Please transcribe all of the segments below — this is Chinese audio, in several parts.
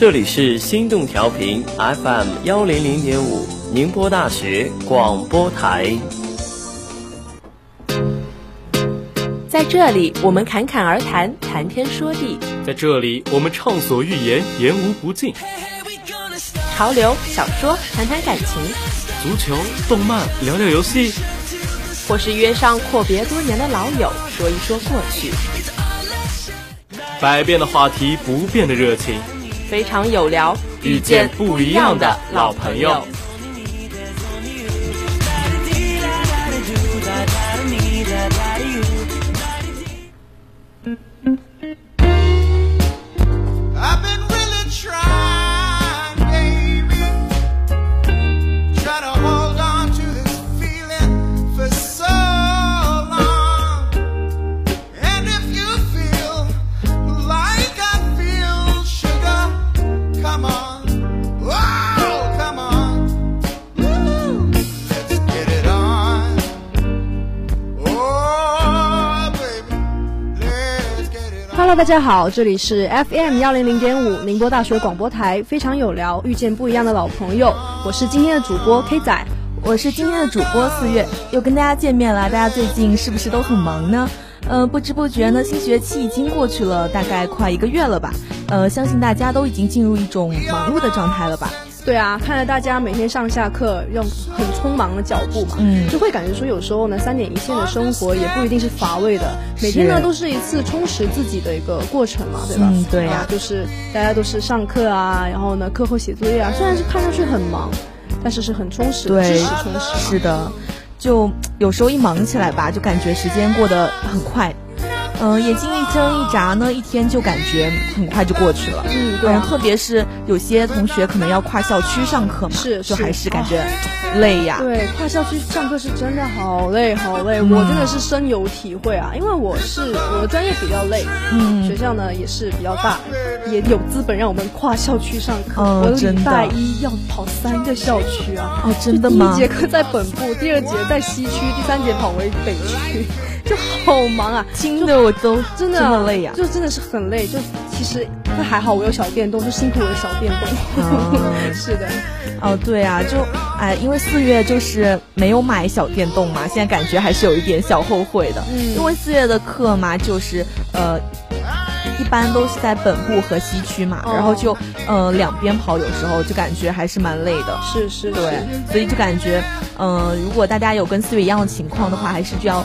这里是心动调频 FM 幺零零点五，宁波大学广播台。在这里，我们侃侃而谈，谈天说地；在这里，我们畅所欲言，言无不尽。潮流、小说，谈谈感情；足球、动漫，聊聊游戏；或是约上阔别多年的老友，说一说过去。百变的话题，不变的热情，非常有聊，遇见不一样的老朋友。大家好，这里是 FM 幺零零点五宁波大学广播台，非常有聊，遇见不一样的老朋友。我是今天的主播 K 仔，我是今天的主播四月，又跟大家见面了。大家最近是不是都很忙呢？呃，不知不觉呢，新学期已经过去了，大概快一个月了吧。呃，相信大家都已经进入一种忙碌的状态了吧。对啊，看着大家每天上下课用很匆忙的脚步嘛，嗯，就会感觉说有时候呢，三点一线的生活也不一定是乏味的，每天呢都是一次充实自己的一个过程嘛，对吧？嗯，对呀，就是大家都是上课啊，然后呢课后写作业啊，虽然是看上去很忙，但是是很充实，知识充实。是的，就有时候一忙起来吧，就感觉时间过得很快。嗯，眼睛一睁一眨呢，一天就感觉很快就过去了。嗯，对。特别是有些同学可能要跨校区上课嘛，是，就还是感觉累呀。对，跨校区上课是真的好累好累，我真的是深有体会啊。因为我是我的专业比较累，嗯，学校呢也是比较大，也有资本让我们跨校区上课。我礼拜一要跑三个校区啊！哦，真的吗？第一节课在本部，第二节在西区，第三节跑回北区。就好忙啊，听的我都真的很累呀，就真的是很累。就其实那还好，我有小电动，就辛苦我的小电动。是的，哦对啊，就哎，因为四月就是没有买小电动嘛，现在感觉还是有一点小后悔的。嗯，因为四月的课嘛，就是呃，一般都是在本部和西区嘛，然后就呃两边跑，有时候就感觉还是蛮累的。是是，对，所以就感觉嗯，如果大家有跟四月一样的情况的话，还是就要。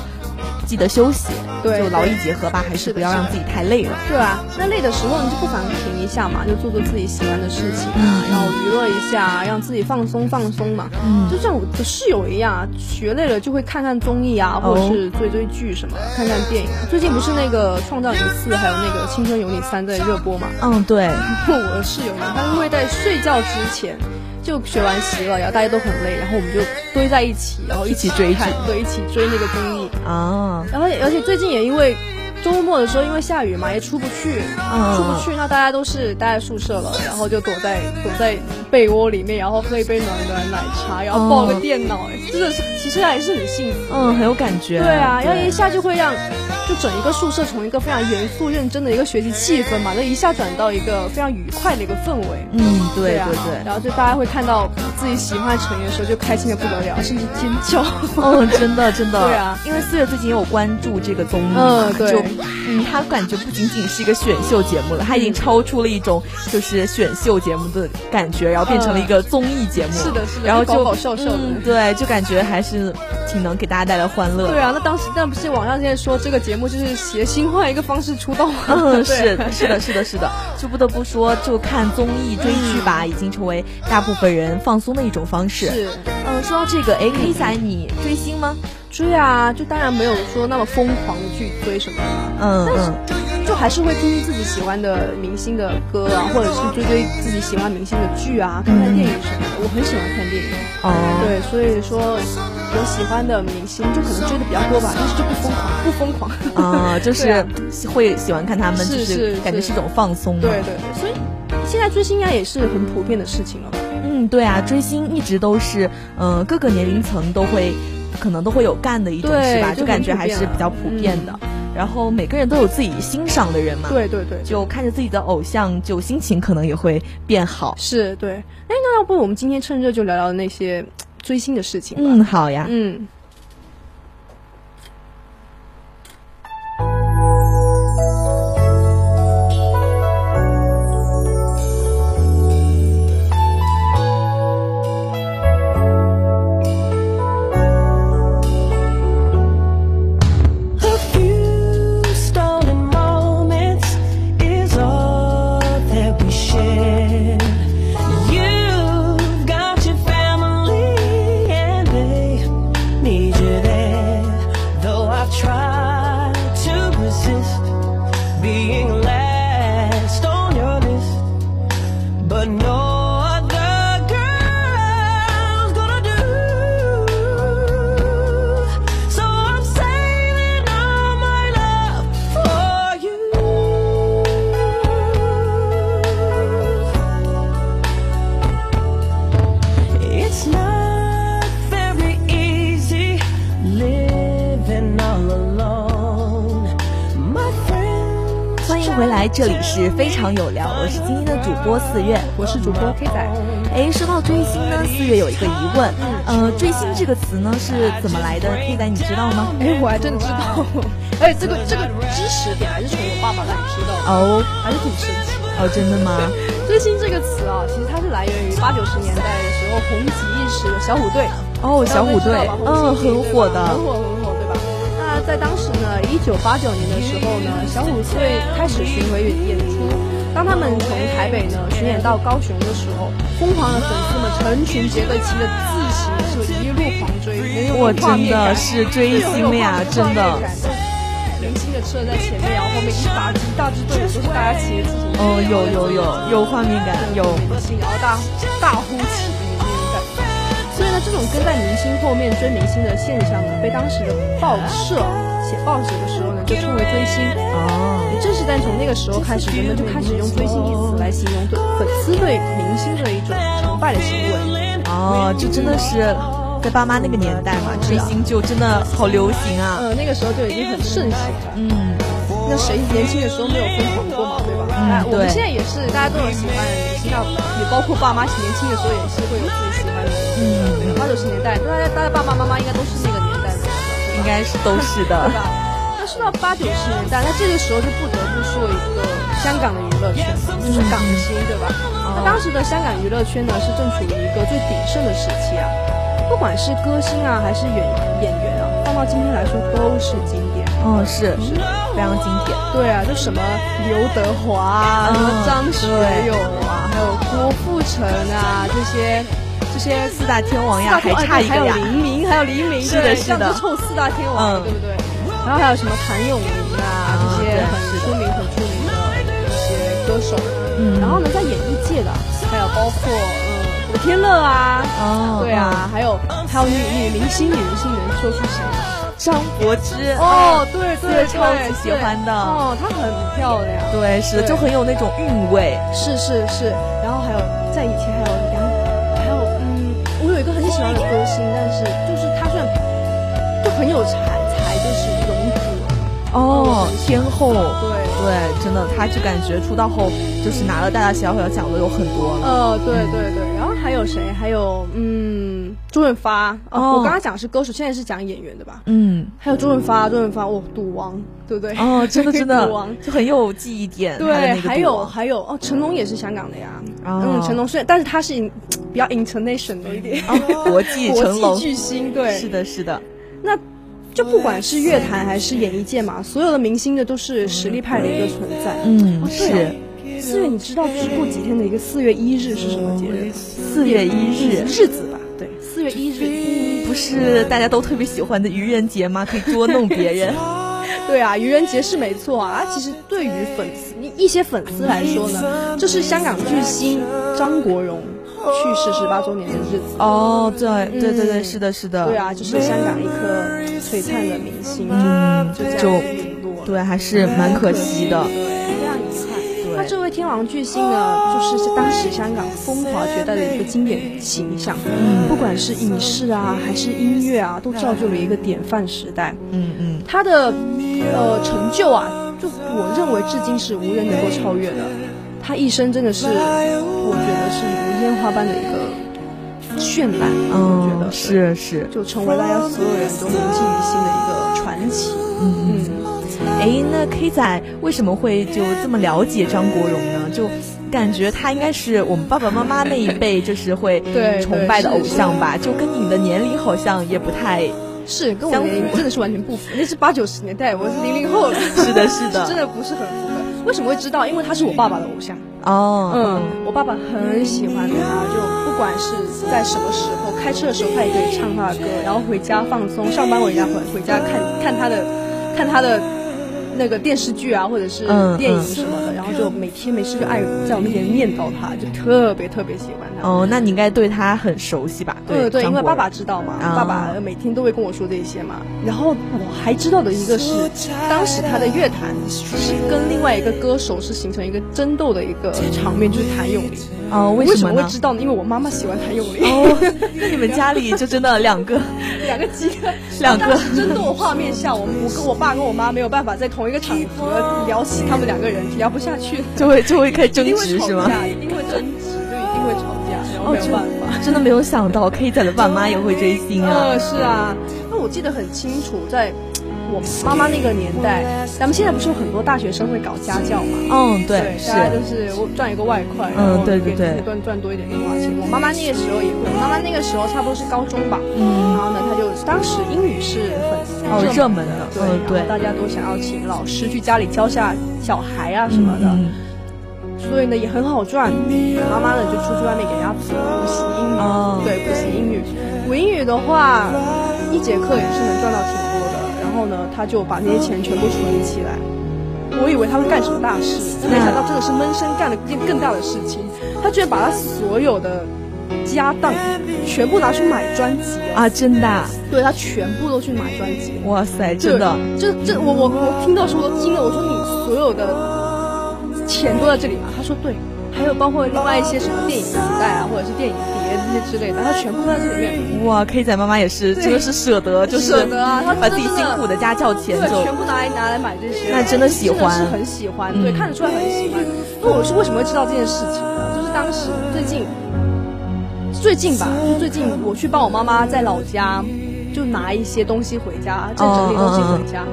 记得休息，对，就劳逸结合吧，还是不要让自己太累了。对啊，那累的时候你就不妨停一下嘛，就做做自己喜欢的事情啊，然后娱乐一下，让自己放松放松嘛。嗯，就像我的室友一样，学累了就会看看综艺啊，或者是追追剧什么，看看电影。最近不是那个《创造营四》还有那个《青春有你三》在热播嘛？嗯，对。我的室友呢，他就会在睡觉之前。就学完习了，然后大家都很累，然后我们就堆在一起，然后一起追剧，对，一起追那个综艺啊。然后而且最近也因为周末的时候因为下雨嘛，也出不去，出不去，那大家都是待在宿舍了，然后就躲在躲在被窝里面，然后喝一杯暖暖奶茶，然后抱个电脑，哎，真的是其实还是很幸福，嗯，很有感觉。对啊，然后一下就会让。就整一个宿舍从一个非常严肃认真的一个学习气氛嘛，那一下转到一个非常愉快的一个氛围。嗯，对对对。然后就大家会看到自己喜欢的成员的时候，就开心的不得了，甚至尖叫。哦，真的真的。对啊，因为四月最近也有关注这个综艺嘛，就嗯，他感觉不仅仅是一个选秀节目了，他已经超出了一种就是选秀节目的感觉，然后变成了一个综艺节目。是的，是的。然后就搞搞笑笑的。对，就感觉还是挺能给大家带来欢乐。对啊，那当时那不是网上现在说这个节。目就是谐星换一个方式出道吗，嗯，是是的，是的，是的，就不得不说，就看综艺追剧吧，已经成为大部分人放松的一种方式。是，嗯，说到这个，A K 仔，你追星吗？追啊，就当然没有说那么疯狂的去追什么，嗯嗯。就还是会听听自己喜欢的明星的歌啊，或者是追追自己喜欢明星的剧啊，看看电影什么的。我很喜欢看电影，哦，对，所以说有喜欢的明星就可能追的比较多吧，但是就不疯狂，不疯狂啊，就是会喜欢看他们，就是感觉是一种放松。对对对，所以现在追星应该也是很普遍的事情了。嗯，对啊，追星一直都是，嗯，各个年龄层都会可能都会有干的一种，是吧？就感觉还是比较普遍的。然后每个人都有自己欣赏的人嘛，对对对，就看着自己的偶像，就心情可能也会变好。是对，哎，那要不我们今天趁热就聊聊那些追星的事情吧。嗯，好呀，嗯。这里是非常有聊，我是今天的主播四月，我是主播 K 仔。哎，说到追星呢，四月有一个疑问，呃，追星这个词呢是怎么来的？K 仔你知道吗？哎，我还真知道。哎，这个这个知识点还是从我爸爸那里知道的哦，还是挺神奇。哦，真的吗？追星这个词啊，其实它是来源于八九十年代的时候红极一时的小虎队。哦，小虎队，嗯，很火的。在当时呢，一九八九年的时候呢，小虎队开始巡回演出。当他们从台北呢巡演到高雄的时候，疯狂的粉丝们成群结队骑着自行车一路狂追，我真的是追星呀，真的。明星的车在前面，然后后面一大一大支队伍都是大家骑着自行车。哦，有有有有画面感，有然后大大呼起。这种跟在明星后面追明星的现象呢，被当时的报社写报纸的时候呢，就称为追星。哦，也正是在从那个时候开始，人们就开始用追星一词来形容对粉丝对明星的一种崇拜的行为。哦，这真的是在爸妈那个年代嘛，追星就真的好流行啊。呃，那个时候就已经很盛行了。嗯，那谁年轻的时候没有疯狂过嘛，对吧？嗯，我们现在也是，大家都有喜欢的明星，也包括爸妈年轻的时候也是会有自己喜欢的。嗯。八九十年代，大家大家爸爸妈妈应该都是那个年代的，应该是都是的。那说到八九十年代，那这个时候就不得不说一个香港的娱乐圈，就是港星，对吧？那当时的香港娱乐圈呢，是正处于一个最鼎盛的时期啊。不管是歌星啊，还是演演员啊，放到今天来说都是经典。嗯，是是非常经典。对啊，就什么刘德华啊，什么张学友啊，还有郭富城啊这些。这些四大天王呀，还差一个呀，还有黎明，还有黎明，是的，是的，凑四大天王，对不对？然后还有什么谭咏麟啊，这些很出名、很出名的一些歌手。嗯，然后呢，在演艺界的，还有包括嗯古天乐啊，哦，对啊，还有还有女女明星，女明星能说出谁？张柏芝。哦，对对，超级喜欢的。哦，她很漂亮。对，是的，就很有那种韵味。是是是，然后还有在以前还有杨。喜欢的歌星，但是就是他算就很有才才，就是容祖哦，天后，对对，真的，他就感觉出道后就是拿了大大小小奖的有很多了。呃，对对对，然后还有谁？还有嗯，周润发。哦，我刚刚讲是歌手，现在是讲演员的吧？嗯，还有周润发，周润发，哦，赌王，对不对？哦，真的真的，赌王就很有记忆点。对，还有还有哦，成龙也是香港的呀。嗯，成龙虽然，但是他是。比较 international 一点，国际巨星，对，是的，是的。那就不管是乐坛还是演艺界嘛，所有的明星的都是实力派的一个存在。嗯，是。四月，你知道就是过几天的一个四月一日是什么节日？四月一日日子吧？对，四月一日不是大家都特别喜欢的愚人节吗？可以捉弄别人。对啊，愚人节是没错啊。其实对于粉丝一一些粉丝来说呢，就是香港巨星张国荣。去世十八周年的日子。哦，对对对对，是的，是的，对啊，就是香港一颗璀璨的明星，嗯，就这样对，还是蛮可惜的，非常遗憾。他这位天王巨星呢，就是当时香港风华绝代的一个经典形象，嗯，不管是影视啊，还是音乐啊，都造就了一个典范时代。嗯嗯，他的呃成就啊，就我认为至今是无人能够超越的。他一生真的是，我觉得是如烟花般的一个绚烂。嗯，我觉得是是，就成为大家所有人都铭记于心的一个传奇。嗯嗯。哎，那 K 仔为什么会就这么了解张国荣呢？就感觉他应该是我们爸爸妈妈那一辈就是会 崇拜的偶像吧？就跟你的年龄好像也不太是，跟我年龄真的是完全不符。那是八九十年代，我是零零后，是的，是的，真的不是很符合。为什么会知道？因为他是我爸爸的偶像哦。嗯，我爸爸很喜欢他，就不管是在什么时候，开车的时候他也可以唱他的歌，然后回家放松，上班回家回回家看看他的看他的。那个电视剧啊，或者是电影什么的，然后就每天没事就爱在我面前念叨他，就特别特别喜欢他。哦，那你应该对他很熟悉吧？对对，因为爸爸知道嘛，爸爸每天都会跟我说这些嘛。然后我还知道的一个是，当时他的乐坛是跟另外一个歌手是形成一个争斗的一个场面，就是谭咏麟。哦，为什么会知道呢？因为我妈妈喜欢谭咏麟。哦，那你们家里就真的两个两个鸡，两个争斗画面下，我我跟我爸跟我妈没有办法在同一个场合聊起他们两个人，聊不下去，就会就会开始争执是吗？一定会争执，就一定会吵架，然后没有办法。真的没有想到 K 仔的爸妈也会追星啊！呃，是啊，那我记得很清楚，在。我妈妈那个年代，咱们现在不是有很多大学生会搞家教嘛？嗯，对，大家就是赚一个外快，嗯，对对对，赚赚多一点零花钱。我妈妈那个时候也会，我妈妈那个时候差不多是高中吧，嗯，然后呢，她就当时英语是很热门的，对对，大家都想要请老师去家里教下小孩啊什么的，所以呢也很好赚。妈妈呢就出去外面给人家补习英语，对，补习英语，补英语的话，一节课也是能赚到挺多后呢，他就把那些钱全部存起来。我以为他会干什么大事，没想到真的是闷声干了一件更大的事情。他居然把他所有的家当全部拿去买专辑啊！真的？对他全部都去买专辑。哇塞，真的？这这，我我我听到时候都惊了。我说你所有的钱都在这里吗？他说对。还有包括另外一些什么电影磁带啊，或者是电影碟这些之类的，他全部都在这里面。哇，K 仔妈妈也是，真的是舍得，就是舍得啊，他把自己辛苦的家教钱就全部拿来拿来买这些。那真的喜欢，是很喜欢，对，看得出来很喜欢。那我是为什么会知道这件事情呢？就是当时最近最近吧，就最近我去帮我妈妈在老家就拿一些东西回家，在整理东西回家，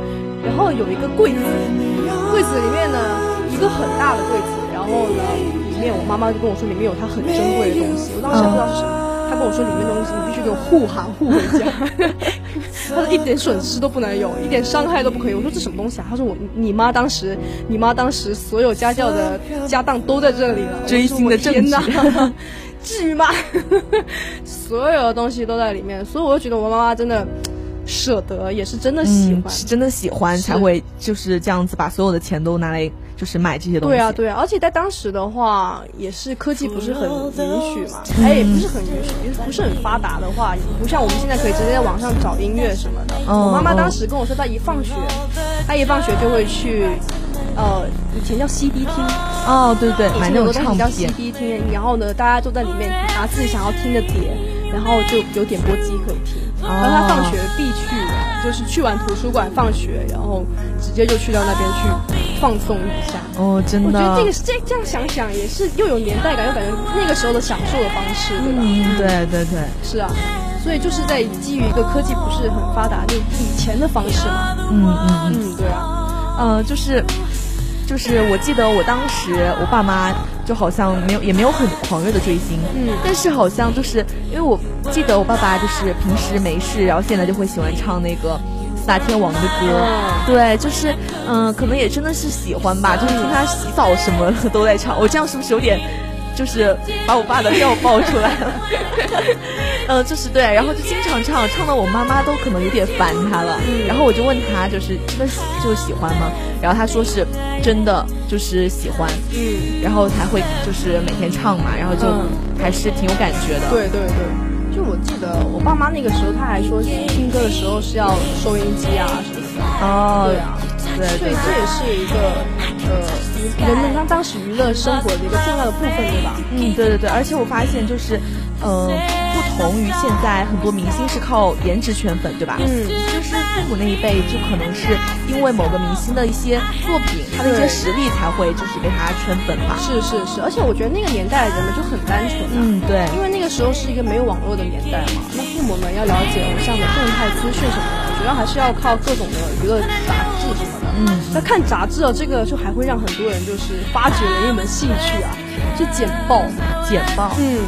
然后有一个柜子，柜子里面呢一个很大的柜子，然后呢。面我妈妈就跟我说里面有她很珍贵的东西，我当时不知道是什么，她跟我说里面东西你必须给我护航护回家，她说一点损失都不能有，一点伤害都不可以。我说这什么东西啊？她说我你妈当时你妈当时所有家教的 家当都在这里了，真心的证据，至于吗？所有的东西都在里面，所以我就觉得我妈妈真的。舍得也是真的喜欢，是真的喜欢才会就是这样子把所有的钱都拿来就是买这些东西。对啊，对啊，而且在当时的话，也是科技不是很允许嘛，哎，也不是很允许，不是很发达的话，不像我们现在可以直接在网上找音乐什么的。我妈妈当时跟我说，她一放学，她一放学就会去，呃，以前叫 CD 厅。哦，对对，买那种唱片。叫 CD 厅，然后呢，大家都在里面拿自己想要听的碟，然后就有点播机可以听。然后他放学必去，就是去完图书馆放学，然后直接就去到那边去放松一下。哦，真的。我觉得这个这这样想想也是又有年代感，又感觉那个时候的享受的方式，对吧？嗯，对对对。是啊，所以就是在基于一个科技不是很发达就以前的方式嘛。嗯嗯嗯，对啊，呃，就是。就是我记得我当时我爸妈就好像没有也没有很狂热的追星，嗯，但是好像就是因为我记得我爸爸就是平时没事，然后现在就会喜欢唱那个四大天王的歌，对，就是嗯，可能也真的是喜欢吧，就是听他洗澡什么的都在唱，我这样是不是有点？就是把我爸的料爆出来了，嗯，就是对，然后就经常唱，唱到我妈妈都可能有点烦他了。然后我就问他，就是真的就喜欢吗？然后他说是真的，就是喜欢。嗯，然后才会就是每天唱嘛，然后就还是挺有感觉的。对对对，就我记得我爸妈那个时候，他还说听歌的时候是要收音机啊什么的。哦，对啊。对，所以这也是一个呃人们当当时娱乐生活的一个重要的部分，对吧？嗯，对对对，而且我发现就是，呃，不同于现在很多明星是靠颜值圈粉，对吧？嗯，就是父母那一辈就可能是因为某个明星的一些作品，他的一些实力才会就是被他圈粉吧。是是是，而且我觉得那个年代的人们就很单纯，嗯，对，因为那个时候是一个没有网络的年代嘛，那父母们要了解偶像的动态资讯什么的。主要还是要靠各种的娱乐杂志什么的。嗯，那看杂志啊，这个就还会让很多人就是发掘了一门兴趣啊，是剪报，剪报，嗯，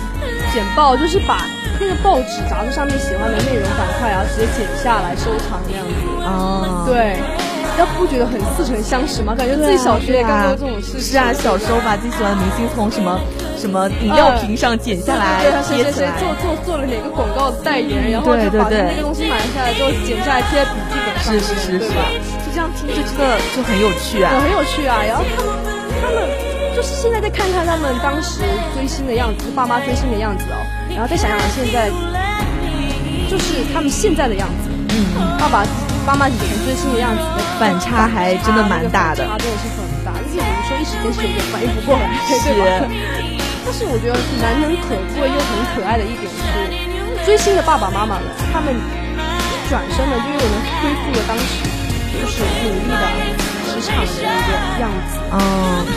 剪报就是把那个报纸杂志上面喜欢的内容板块啊，直接剪下来收藏那样子。哦，对。要不觉得很似曾相识吗？感觉自己小学也干过这种事。是啊，小时候把自己喜欢的明星从什么什么 饮料瓶上剪下来，谁谁谁做做做了哪个广告代言，然后就把那个东西买下来之后剪下来贴在笔记本上，是是是是吧？就这样听着这个就很有趣啊，很有趣啊。然后他们他们就是现在再看看他们当时追星的样子，爸妈追星的样子哦，然后再想想现在，就是他们现在的样子，嗯，爸爸。妈妈以前追星的样子，反差还真的蛮大的，差真的是很大。就是有时候一时间是有点反应不过来，对吧？但是我觉得难能可贵又很可爱的一点是，追星的爸爸妈妈们，他们转身了，就又能恢复了当时就是努力的职场的一个样子。嗯，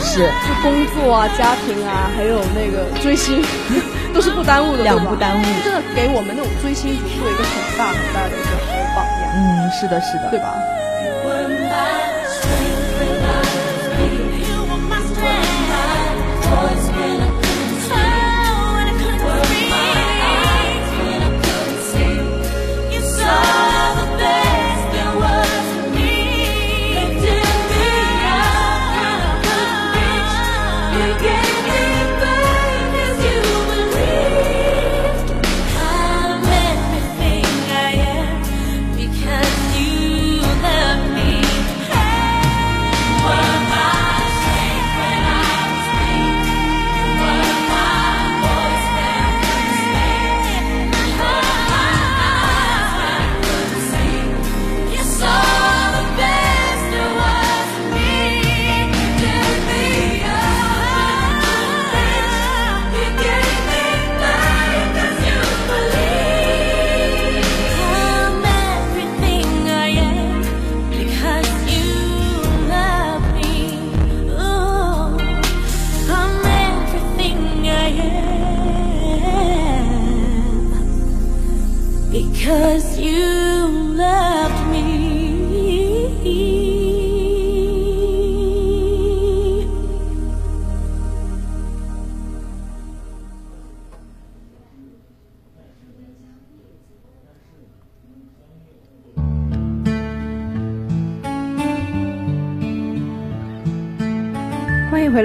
是，就工作啊、家庭啊，还有那个追星，都是不耽误的，两不耽误。真的给我们那种追星族做一个很大很大的一个。嗯，是的，是的，对吧？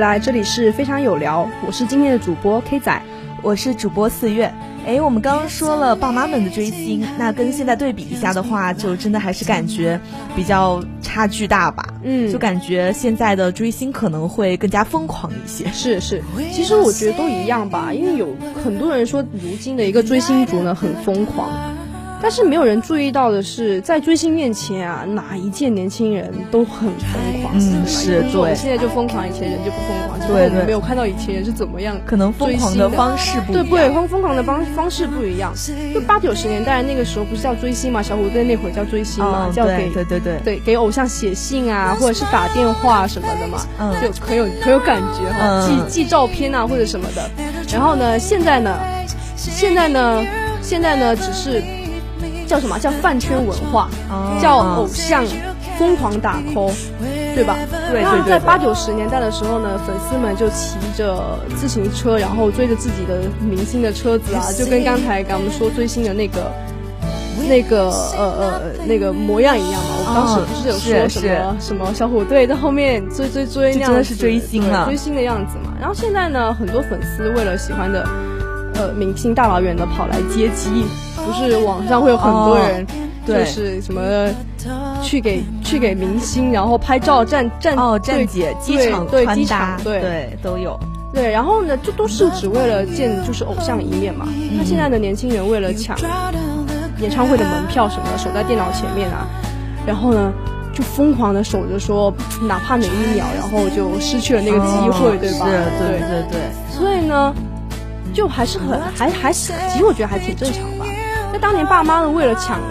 来，这里是非常有聊，我是今天的主播 K 仔，我是主播四月。哎，我们刚刚说了爸妈们的追星，那跟现在对比一下的话，就真的还是感觉比较差距大吧？嗯，就感觉现在的追星可能会更加疯狂一些。是是，其实我觉得都一样吧，因为有很多人说，如今的一个追星族呢很疯狂。但是没有人注意到的是，在追星面前啊，哪一届年轻人都很疯狂。嗯，是对。现在就疯狂，以前人就不疯狂。对对。没有看到以前人是怎么样，可能疯狂的方式不一样。对对，疯疯狂的方方式不一样。就八九十年代那个时候不是叫追星嘛，小虎队那会儿叫追星嘛，叫给对对对对给偶像写信啊，或者是打电话什么的嘛，嗯，就很有很有感觉哈，寄寄照片啊或者什么的。然后呢，现在呢，现在呢，现在呢，只是。叫什么叫饭圈文化？叫偶像疯狂打 call，对吧？对。然后在八九十年代的时候呢，粉丝们就骑着自行车，然后追着自己的明星的车子啊，就跟刚才咱们说追星的那个那个呃呃那个模样一样嘛。我当时不是有说什么什么小虎队在后面追追追那样，真的是追星了，追星的样子嘛。然后现在呢，很多粉丝为了喜欢的呃明星，大老远的跑来接机。不是网上会有很多人，就是什么去给去给明星，然后拍照站站哦站姐机场对机场对对都有对，然后呢，这都是只为了见就是偶像一面嘛。那现在的年轻人为了抢演唱会的门票什么的，守在电脑前面啊，然后呢就疯狂的守着，说哪怕哪一秒，然后就失去了那个机会，对吧？对对对。所以呢，就还是很还还是其实我觉得还挺正常吧。那当年爸妈呢，为了抢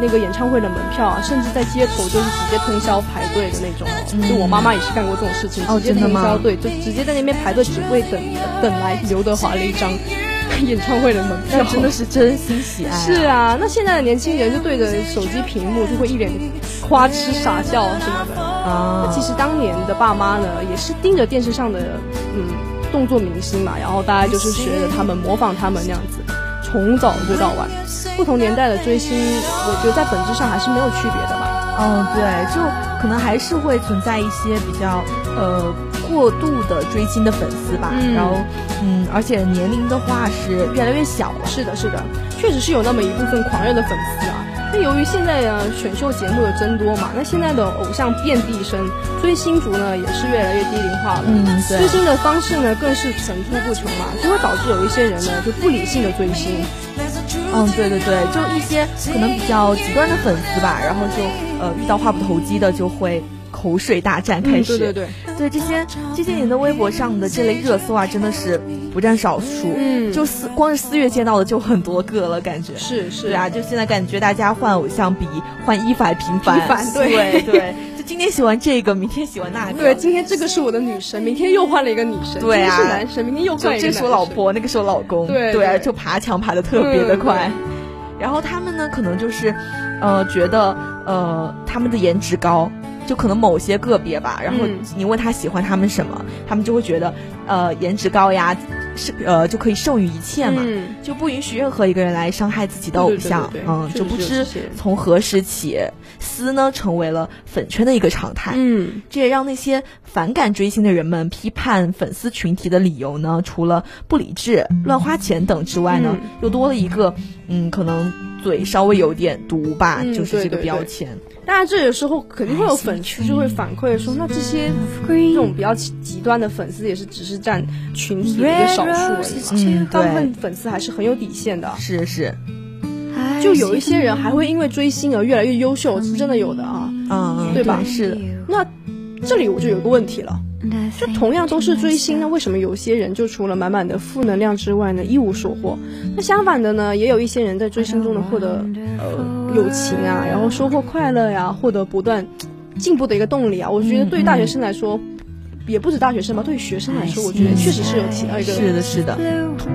那个演唱会的门票啊，甚至在街头就是直接通宵排队的那种。就我妈妈也是干过这种事情，直接通宵队，就直接在那边排队，只为等等来刘德华的一张。演唱会的门票真的是真心喜爱。是啊，那现在的年轻人就对着手机屏幕就会一脸花痴傻笑什么的啊。那其实当年的爸妈呢，也是盯着电视上的嗯动作明星嘛，然后大家就是学着他们，模仿他们那样子，从早追到晚。不同年代的追星，我觉得在本质上还是没有区别的吧。嗯，对，就可能还是会存在一些比较呃。过度的追星的粉丝吧，然后，嗯，而且年龄的话是越来越小了。是的，是的，确实是有那么一部分狂热的粉丝啊。那由于现在的选秀节目的增多嘛，那现在的偶像遍地生，追星族呢也是越来越低龄化了。嗯，追星的方式呢更是层出不穷嘛，就会导致有一些人呢就不理性的追星。嗯，对对对，就一些可能比较极端的粉丝吧，然后就呃遇到话不投机的就会。口水大战开始，对对对，对这些这些年的微博上的这类热搜啊，真的是不占少数。嗯，就四光是四月见到的就很多个了，感觉是是啊，就现在感觉大家换偶像比换衣服还频繁。频繁，对对，就今天喜欢这个，明天喜欢那个。对，今天这个是我的女神，明天又换了一个女神。对啊，是男神，明天又换一个。这是我老婆，那个是我老公。对对，就爬墙爬的特别的快。然后他们呢，可能就是，呃，觉得呃他们的颜值高。就可能某些个别吧，然后你问他喜欢他们什么，他们就会觉得，呃，颜值高呀，是呃就可以胜于一切嘛，就不允许任何一个人来伤害自己的偶像，嗯，就不知从何时起，撕呢成为了粉圈的一个常态，嗯，这也让那些反感追星的人们批判粉丝群体的理由呢，除了不理智、乱花钱等之外呢，又多了一个，嗯，可能嘴稍微有点毒吧，就是这个标签。当然，这有时候肯定会有粉丝就会反馈说，那这些这种比较极端的粉丝也是只是占群体的一个少数而已。嗯，大部分粉丝还是很有底线的。是是，就有一些人还会因为追星而越来越优秀，是真的有的啊。嗯，对吧？是的。那这里我就有个问题了。就同样都是追星，那为什么有些人就除了满满的负能量之外呢，一无所获？那相反的呢，也有一些人在追星中呢获得呃友情啊，然后收获快乐呀，获得不断进步的一个动力啊。我觉得对于大学生来说，也不止大学生吧，对于学生来说，我觉得确实是有起到一个是的，是的，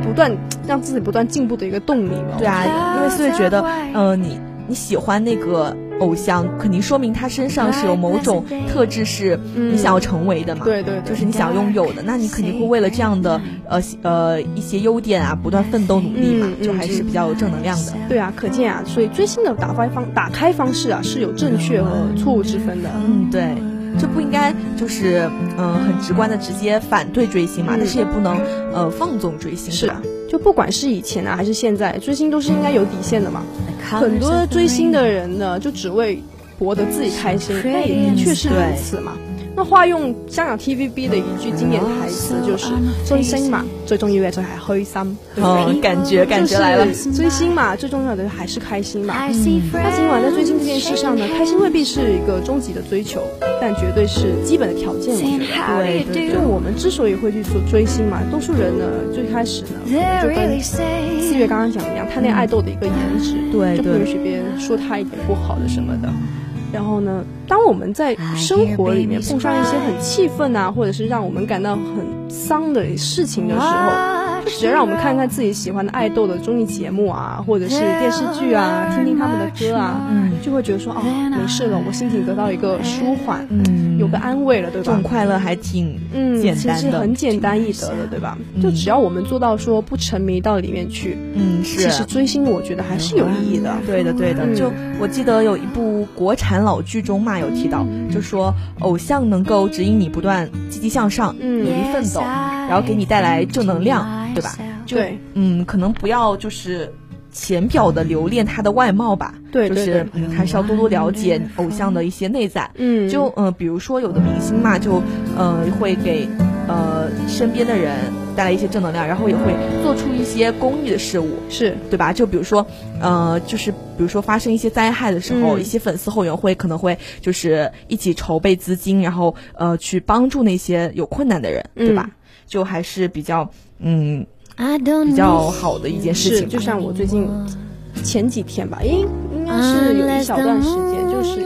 不断让自己不断进步的一个动力嘛。对啊，因为所以觉得，呃，你你喜欢那个。偶像肯定说明他身上是有某种特质，是你想要成为的嘛？对对，就是你想拥有的。那你肯定会为了这样的呃呃一些优点啊，不断奋斗努力嘛，就还是比较有正能量的。对啊，可见啊，所以追星的打开方打开方式啊是有正确和错误之分的。嗯，对，这不应该就是嗯很直观的直接反对追星嘛，但是也不能呃放纵追星。是吧，就不管是以前啊还是现在，追星都是应该有底线的嘛。很多追星的人呢，就只为博得自己开心，但也的确是如此嘛。那话用香港 TVB 的一句经典台词就是“追星嘛，最重要的就系开心”，哦，感觉感觉来了。追星嘛，最重要的还是开心嘛。那尽管在追星这件事上呢，开心未必是一个终极的追求，但绝对是基本的条件。我觉得，对对。就我们之所以会去做追星嘛，多数人呢，最开始呢，就跟四月刚刚讲一样，贪恋爱豆的一个颜值，对，就不允许别人说他一点不好的什么的。然后呢，当我们在生活里面碰上一些很气愤啊，或者是让我们感到很丧的事情的时候。只要让我们看看自己喜欢的爱豆的综艺节目啊，或者是电视剧啊，听听他们的歌啊，嗯，就会觉得说哦，没事了，我心情得到一个舒缓，嗯，有个安慰了，对吧？这种快乐还挺嗯简单的，其实很简单易得的，对吧？就只要我们做到说不沉迷到里面去，嗯，是。其实追星我觉得还是有意义的，对的，对的。就我记得有一部国产老剧中嘛，有提到，就说偶像能够指引你不断积极向上，努力奋斗，然后给你带来正能量。对吧？对，嗯，可能不要就是浅表的留恋他的外貌吧。对，就是嗯，还是要多多了解偶像的一些内在。嗯，就嗯，比如说有的明星嘛，就呃会给呃身边的人带来一些正能量，然后也会做出一些公益的事物，是对吧？就比如说，呃，就是比如说发生一些灾害的时候，一些粉丝后援会可能会就是一起筹备资金，然后呃去帮助那些有困难的人，对吧？就还是比较嗯比较好的一件事情。就像我最近前几天吧，应应该是有一小段时间，就是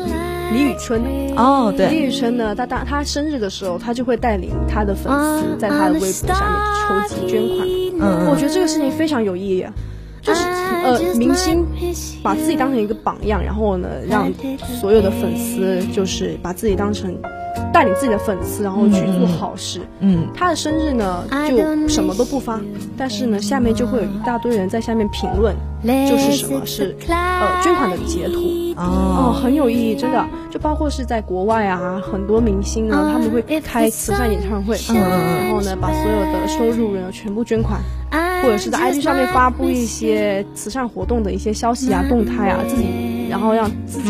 李宇春哦，对，李宇春呢，他当他生日的时候，他就会带领他的粉丝在他的微博下面筹集捐款。嗯，我觉得这个事情非常有意义，就是呃，明星把自己当成一个榜样，然后呢，让所有的粉丝就是把自己当成。带领自己的粉丝，然后去做好事。嗯，他的生日呢，就什么都不发，但是呢，下面就会有一大堆人在下面评论，就是什么是呃捐款的截图哦，很有意义，真的。就包括是在国外啊，很多明星呢，他们会开慈善演唱会，嗯，然后呢，把所有的收入呢全部捐款，或者是在 IG 上面发布一些慈善活动的一些消息啊、动态啊，自己然后让自己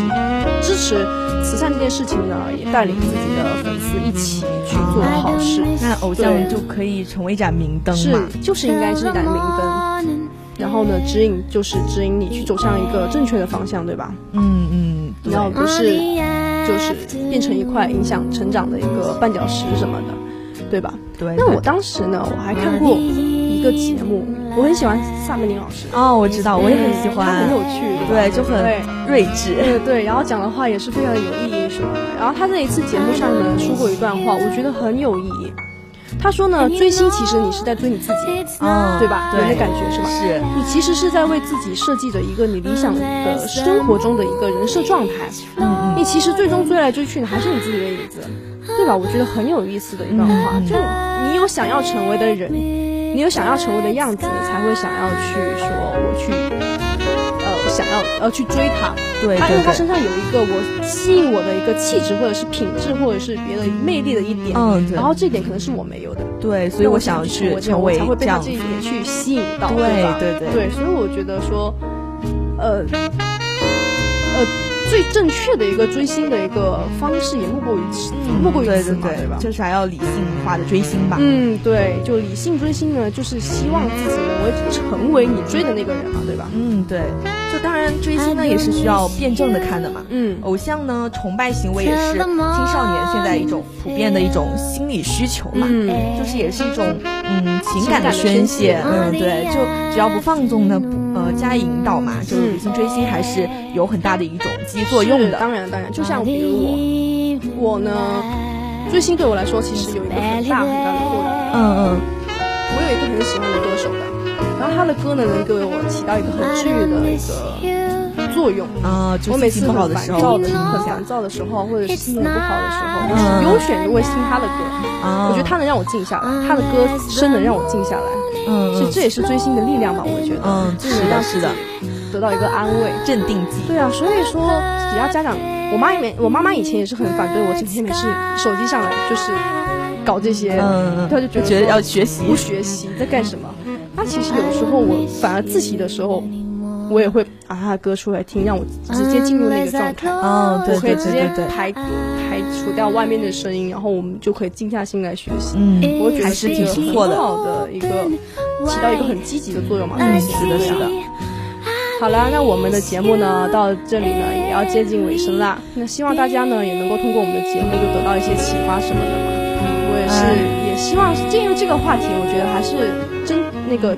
支持。慈善这件事情呢，也带领自己的粉丝一起去做好事。那偶像就可以成为一盏明灯是，就是应该是一盏明灯。然后呢，指引就是指引你去走向一个正确的方向，对吧？嗯嗯。然后不是，就是变成一块影响成长的一个绊脚石什么的，对吧？对。那我当时呢，我还看过。一个节目，我很喜欢萨贝宁老师哦，我知道，我也很喜欢，他很有趣，对，就很睿智，对对，然后讲的话也是非常有意义什么的。然后他在一次节目上呢说过一段话，我觉得很有意义。他说呢，追星其实你是在追你自己，对吧？对，那感觉是吧？是你其实是在为自己设计着一个你理想的生活中的一个人设状态。嗯嗯，你其实最终追来追去的还是你自己的影子，对吧？我觉得很有意思的一段话，就你有想要成为的人。你有想要成为的样子，你才会想要去说我去，呃，想要呃去追他。对，他因为他身上有一个我吸引我的一个气质，或者是品质，或者是别的魅力的一点。嗯，对。然后这点可能是我没有的。对，所以我想去成为才会被他这一点去吸引到。对对对对，所以我觉得说，呃，呃。最正确的一个追星的一个方式也莫过于此，莫过于此嘛，对吧？就是还要理性化的追星吧。嗯，对，就理性追星呢，就是希望自己能够成为你追的那个人嘛，对吧？嗯，对。就当然追星呢也是需要辩证的看的嘛。嗯，偶像呢崇拜行为也是青少年现在一种普遍的一种心理需求嘛。嗯，就是也是一种嗯情感的宣泄。嗯，对，就只要不放纵呢，呃加以引导嘛，就是女性追星还是有很大的一种积极作用的。当然当然，就像比如我，我呢追星对我来说其实有一个很大很大的作用。嗯嗯，我有一个很喜欢的歌手的。然后他的歌呢，能给我起到一个很治愈的一个作用啊。我每次很烦躁的、很烦躁的时候，或者是心情不好的时候，我优选就会听他的歌。我觉得他能让我静下来，他的歌声能让我静下来。嗯，其实这也是追星的力量吧，我觉得。嗯，是的，是的，得到一个安慰、镇定剂。对啊，所以说，只要家长，我妈也没，我妈妈以前也是很反对我整天没事手机上来就是搞这些，她就觉得要学习，不学习在干什么。她其实有时候我反而自习的时候，我也会把他的歌出来听，让我直接进入那个状态。哦，对对对对对，排排除掉外面的声音，然后我们就可以静下心来学习。嗯，我觉得是挺不错的，好的一个起到一个很积极的作用嘛。嗯，是的，是的。好了，那我们的节目呢到这里呢也要接近尾声啦。那希望大家呢也能够通过我们的节目就得到一些启发什么的嘛。我也是也希望进入这个话题，我觉得还是真。那个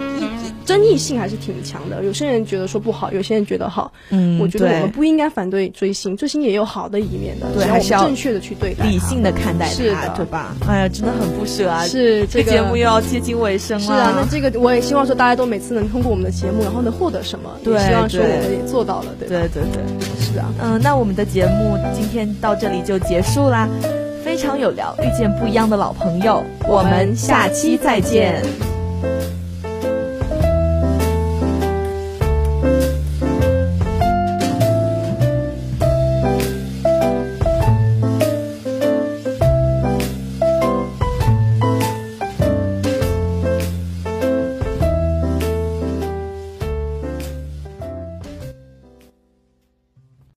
争争议性还是挺强的，有些人觉得说不好，有些人觉得好。嗯，我觉得我们不应该反对追星，追星也有好的一面的，对，还是要正确的去对待，理性的看待是的，对吧？哎呀，真的很不舍啊！是这个节目又要接近尾声了。是啊，那这个我也希望说大家都每次能通过我们的节目，然后能获得什么？对，希望说我们也做到了，对对对对，是啊。嗯，那我们的节目今天到这里就结束啦，非常有聊，遇见不一样的老朋友，我们下期再见。